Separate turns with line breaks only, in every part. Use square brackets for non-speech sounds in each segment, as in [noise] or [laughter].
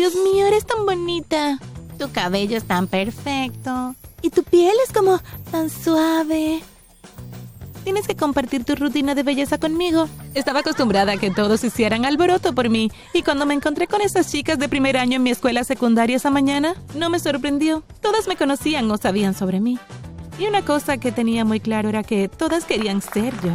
Dios mío, eres tan bonita. Tu cabello es tan perfecto. Y tu piel es como tan suave. Tienes que compartir tu rutina de belleza conmigo. Estaba acostumbrada a que todos hicieran alboroto por mí, y cuando me encontré con esas chicas de primer año en mi escuela secundaria esa mañana, no me sorprendió. Todas me conocían o sabían sobre mí. Y una cosa que tenía muy claro era que todas querían ser yo.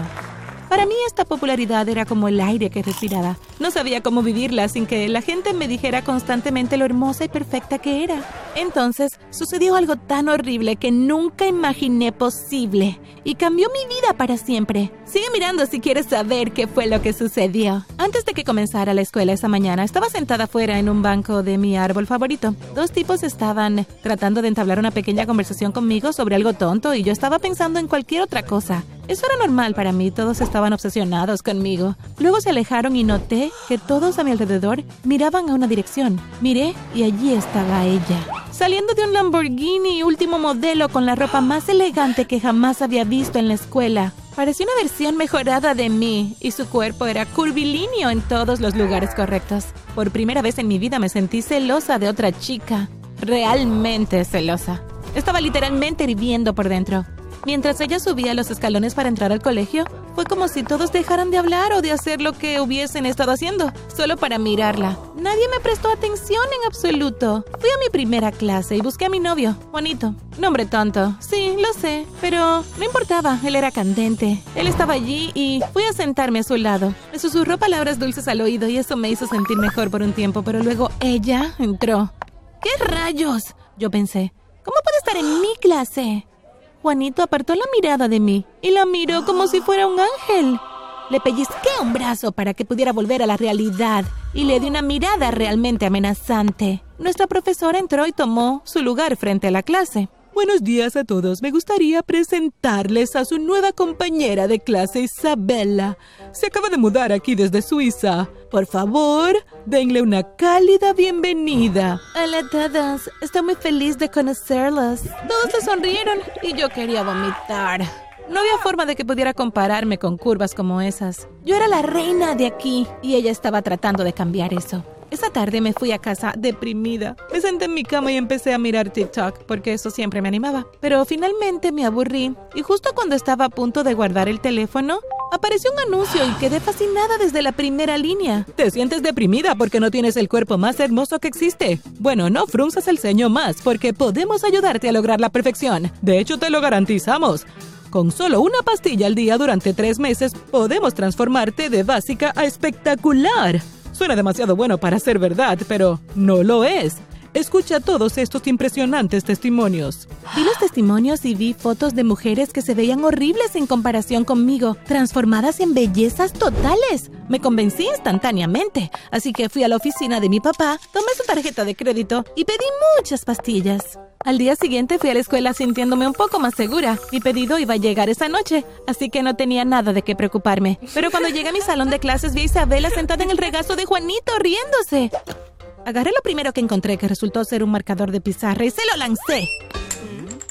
Para mí esta popularidad era como el aire que respiraba. No sabía cómo vivirla sin que la gente me dijera constantemente lo hermosa y perfecta que era. Entonces sucedió algo tan horrible que nunca imaginé posible y cambió mi vida para siempre. Sigue mirando si quieres saber qué fue lo que sucedió. Antes de que comenzara la escuela esa mañana, estaba sentada fuera en un banco de mi árbol favorito. Dos tipos estaban tratando de entablar una pequeña conversación conmigo sobre algo tonto y yo estaba pensando en cualquier otra cosa. Eso era normal para mí, todos estaban obsesionados conmigo. Luego se alejaron y noté que todos a mi alrededor miraban a una dirección. Miré y allí estaba ella. Saliendo de un Lamborghini último modelo con la ropa más elegante que jamás había visto en la escuela. Parecía una versión mejorada de mí y su cuerpo era curvilíneo en todos los lugares correctos. Por primera vez en mi vida me sentí celosa de otra chica. Realmente celosa. Estaba literalmente hirviendo por dentro. Mientras ella subía los escalones para entrar al colegio, fue como si todos dejaran de hablar o de hacer lo que hubiesen estado haciendo, solo para mirarla. Nadie me prestó atención en absoluto. Fui a mi primera clase y busqué a mi novio, Juanito. Nombre tonto, sí, lo sé, pero no importaba, él era candente. Él estaba allí y fui a sentarme a su lado. Me susurró palabras dulces al oído y eso me hizo sentir mejor por un tiempo, pero luego ella entró. ¿Qué rayos? Yo pensé. ¿Cómo puede estar en mi clase? Juanito apartó la mirada de mí y la miró como si fuera un ángel. Le pellizqué un brazo para que pudiera volver a la realidad y le di una mirada realmente amenazante. Nuestra profesora entró y tomó su lugar frente a la clase. Buenos días a todos. Me gustaría presentarles a su nueva compañera de clase, Isabella. Se acaba de mudar aquí desde Suiza. Por favor, denle una cálida bienvenida. Hola a todos. Estoy muy feliz de conocerlos. Todos le sonrieron y yo quería vomitar. No había forma de que pudiera compararme con curvas como esas. Yo era la reina de aquí y ella estaba tratando de cambiar eso. Esa tarde me fui a casa deprimida. Me senté en mi cama y empecé a mirar TikTok porque eso siempre me animaba. Pero finalmente me aburrí y justo cuando estaba a punto de guardar el teléfono, apareció un anuncio y quedé fascinada desde la primera línea. ¿Te sientes deprimida porque no tienes el cuerpo más hermoso que existe? Bueno, no frunzas el ceño más porque podemos ayudarte a lograr la perfección. De hecho, te lo garantizamos. Con solo una pastilla al día durante tres meses, podemos transformarte de básica a espectacular. Suena demasiado bueno para ser verdad, pero no lo es. Escucha todos estos impresionantes testimonios. Vi los testimonios y vi fotos de mujeres que se veían horribles en comparación conmigo, transformadas en bellezas totales. Me convencí instantáneamente, así que fui a la oficina de mi papá, tomé su tarjeta de crédito y pedí muchas pastillas. Al día siguiente fui a la escuela sintiéndome un poco más segura. Mi pedido iba a llegar esa noche, así que no tenía nada de qué preocuparme. Pero cuando llegué a mi salón de clases vi a Isabela sentada en el regazo de Juanito riéndose. Agarré lo primero que encontré, que resultó ser un marcador de pizarra, y se lo lancé.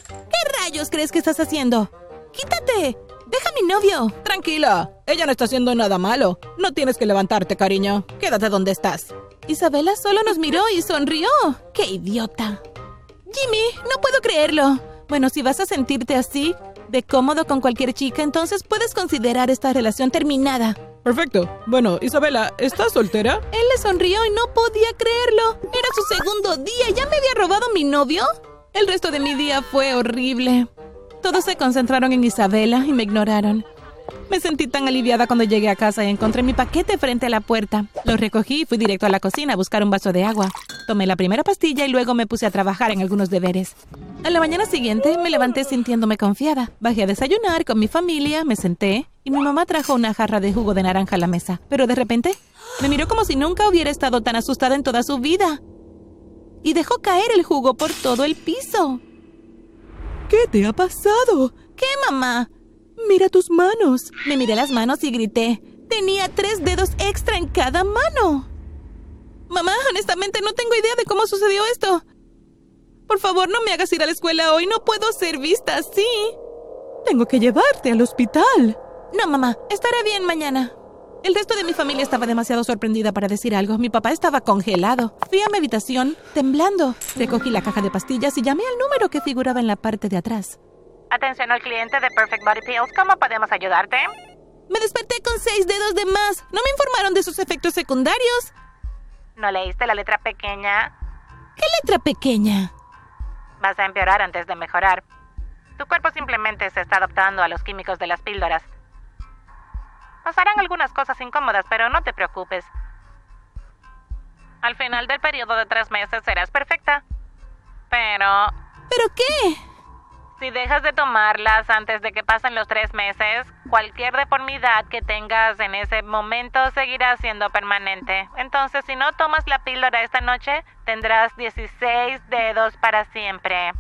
¿Qué rayos crees que estás haciendo? ¡Quítate! ¡Deja a mi novio! Tranquila, ella no está haciendo nada malo. No tienes que levantarte, cariño. Quédate donde estás. Isabela solo nos miró y sonrió. ¡Qué idiota! Jimmy, no puedo creerlo. Bueno, si vas a sentirte así, de cómodo con cualquier chica, entonces puedes considerar esta relación terminada. Perfecto. Bueno, Isabela, ¿estás soltera? Él le sonrió y no podía creerlo. Era su segundo día. ¿Ya me había robado mi novio? El resto de mi día fue horrible. Todos se concentraron en Isabela y me ignoraron. Me sentí tan aliviada cuando llegué a casa y encontré mi paquete frente a la puerta. Lo recogí y fui directo a la cocina a buscar un vaso de agua. Tomé la primera pastilla y luego me puse a trabajar en algunos deberes. A la mañana siguiente me levanté sintiéndome confiada. Bajé a desayunar con mi familia, me senté y mi mamá trajo una jarra de jugo de naranja a la mesa. Pero de repente me miró como si nunca hubiera estado tan asustada en toda su vida. Y dejó caer el jugo por todo el piso. ¿Qué te ha pasado? ¿Qué, mamá? Mira tus manos. Me miré las manos y grité. Tenía tres dedos extra en cada mano. Mamá, honestamente no tengo idea de cómo sucedió esto. Por favor, no me hagas ir a la escuela hoy. No puedo ser vista así. Tengo que llevarte al hospital. No, mamá. Estaré bien mañana. El resto de mi familia estaba demasiado sorprendida para decir algo. Mi papá estaba congelado. Fui a mi habitación, temblando. Recogí la caja de pastillas y llamé al número que figuraba en la parte de atrás.
Atención al cliente de Perfect Body Pills. ¿Cómo podemos ayudarte?
Me desperté con seis dedos de más. No me informaron de sus efectos secundarios.
¿No leíste la letra pequeña?
¿Qué letra pequeña?
Vas a empeorar antes de mejorar. Tu cuerpo simplemente se está adaptando a los químicos de las píldoras. Pasarán algunas cosas incómodas, pero no te preocupes. Al final del periodo de tres meses serás perfecta. Pero...
¿Pero qué?
Si dejas de tomarlas antes de que pasen los tres meses, cualquier deformidad que tengas en ese momento seguirá siendo permanente. Entonces, si no tomas la píldora esta noche, tendrás 16 dedos para siempre.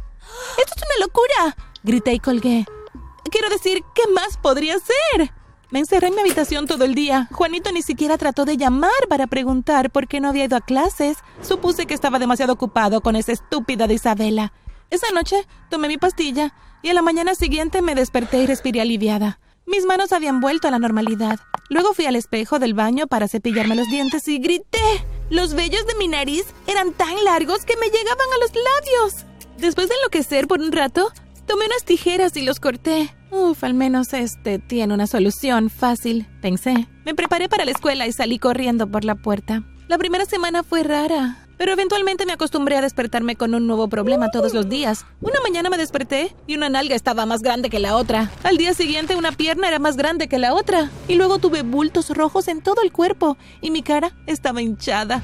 ¡Esto es una locura! Grité y colgué. Quiero decir, ¿qué más podría ser? Me encerré en mi habitación todo el día. Juanito ni siquiera trató de llamar para preguntar por qué no había ido a clases. Supuse que estaba demasiado ocupado con esa estúpida de Isabela. Esa noche tomé mi pastilla y a la mañana siguiente me desperté y respiré aliviada. Mis manos habían vuelto a la normalidad. Luego fui al espejo del baño para cepillarme los dientes y grité. Los vellos de mi nariz eran tan largos que me llegaban a los labios. Después de enloquecer por un rato, tomé unas tijeras y los corté. Uf, al menos este tiene una solución fácil, pensé. Me preparé para la escuela y salí corriendo por la puerta. La primera semana fue rara, pero eventualmente me acostumbré a despertarme con un nuevo problema todos los días. Una mañana me desperté y una nalga estaba más grande que la otra. Al día siguiente una pierna era más grande que la otra. Y luego tuve bultos rojos en todo el cuerpo y mi cara estaba hinchada.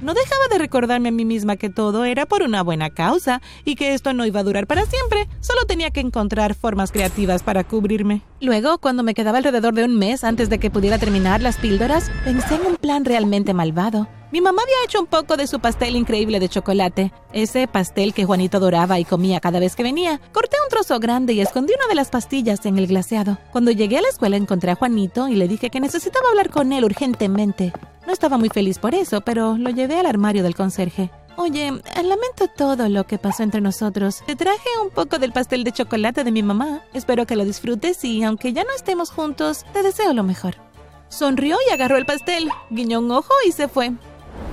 No dejaba de recordarme a mí misma que todo era por una buena causa y que esto no iba a durar para siempre. Solo tenía que encontrar formas creativas para cubrirme. Luego, cuando me quedaba alrededor de un mes antes de que pudiera terminar las píldoras, pensé en un plan realmente malvado. Mi mamá había hecho un poco de su pastel increíble de chocolate, ese pastel que Juanito adoraba y comía cada vez que venía. Corté un trozo grande y escondí una de las pastillas en el glaseado. Cuando llegué a la escuela encontré a Juanito y le dije que necesitaba hablar con él urgentemente. No estaba muy feliz por eso, pero lo llevé al armario del conserje. Oye, lamento todo lo que pasó entre nosotros. Te traje un poco del pastel de chocolate de mi mamá. Espero que lo disfrutes y, aunque ya no estemos juntos, te deseo lo mejor. Sonrió y agarró el pastel, guiñó un ojo y se fue.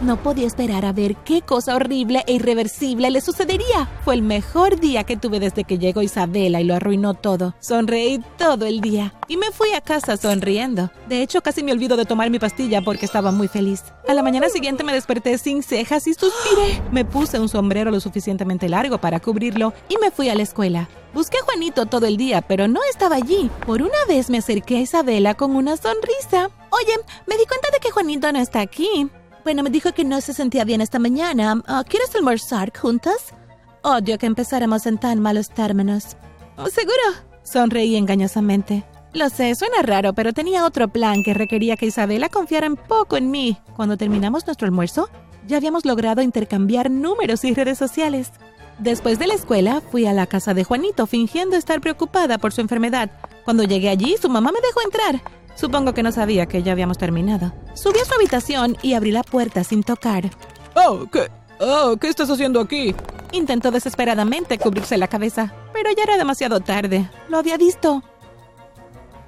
No podía esperar a ver qué cosa horrible e irreversible le sucedería. Fue el mejor día que tuve desde que llegó Isabela y lo arruinó todo. Sonreí todo el día y me fui a casa sonriendo. De hecho, casi me olvido de tomar mi pastilla porque estaba muy feliz. A la mañana siguiente me desperté sin cejas y suspiré. Me puse un sombrero lo suficientemente largo para cubrirlo y me fui a la escuela. Busqué a Juanito todo el día, pero no estaba allí. Por una vez me acerqué a Isabela con una sonrisa. Oye, me di cuenta de que Juanito no está aquí. Bueno, me dijo que no se sentía bien esta mañana. Ah, ¿Quieres almorzar juntas? Odio que empezáramos en tan malos términos. Oh, ¿Seguro? Sonreí engañosamente. Lo sé, suena raro, pero tenía otro plan que requería que Isabela confiara un poco en mí. Cuando terminamos nuestro almuerzo, ya habíamos logrado intercambiar números y redes sociales. Después de la escuela, fui a la casa de Juanito fingiendo estar preocupada por su enfermedad. Cuando llegué allí, su mamá me dejó entrar. Supongo que no sabía que ya habíamos terminado. Subí a su habitación y abrí la puerta sin tocar.
Oh, ¿qué? Oh, ¿qué estás haciendo aquí?
Intentó desesperadamente cubrirse la cabeza, pero ya era demasiado tarde. Lo había visto.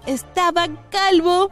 Estaba calvo.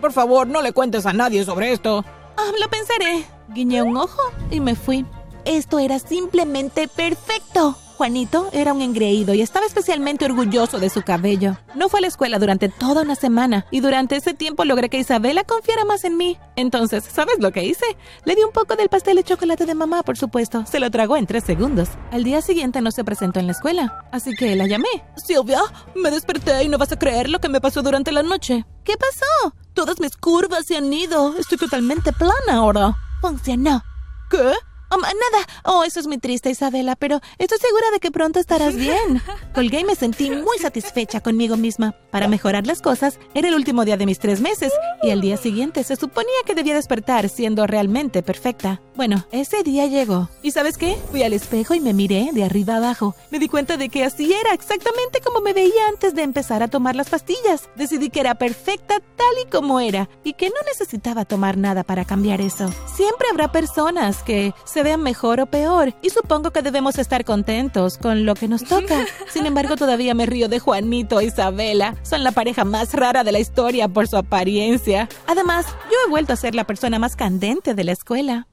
Por favor, no le cuentes a nadie sobre esto.
Ah, lo pensaré. Guiñé un ojo y me fui. Esto era simplemente perfecto. Juanito era un engreído y estaba especialmente orgulloso de su cabello. No fue a la escuela durante toda una semana y durante ese tiempo logré que Isabela confiara más en mí. Entonces, ¿sabes lo que hice? Le di un poco del pastel de chocolate de mamá, por supuesto. Se lo tragó en tres segundos. Al día siguiente no se presentó en la escuela, así que la llamé.
Silvia, me desperté y no vas a creer lo que me pasó durante la noche.
¿Qué pasó?
Todas mis curvas se han ido. Estoy totalmente plana ahora.
Funcionó.
¿Qué?
Oh, nada. Oh, eso es muy triste, Isabela, pero estoy segura de que pronto estarás bien. Colgué y me sentí muy satisfecha conmigo misma. Para mejorar las cosas, era el último día de mis tres meses y al día siguiente se suponía que debía despertar siendo realmente perfecta. Bueno, ese día llegó. ¿Y sabes qué? Fui al espejo y me miré de arriba abajo. Me di cuenta de que así era exactamente como me veía antes de empezar a tomar las pastillas. Decidí que era perfecta tal y como era y que no necesitaba tomar nada para cambiar eso. Siempre habrá personas que se se vea mejor o peor, y supongo que debemos estar contentos con lo que nos toca. [laughs] Sin embargo, todavía me río de Juanito e Isabela. Son la pareja más rara de la historia por su apariencia. Además, yo he vuelto a ser la persona más candente de la escuela.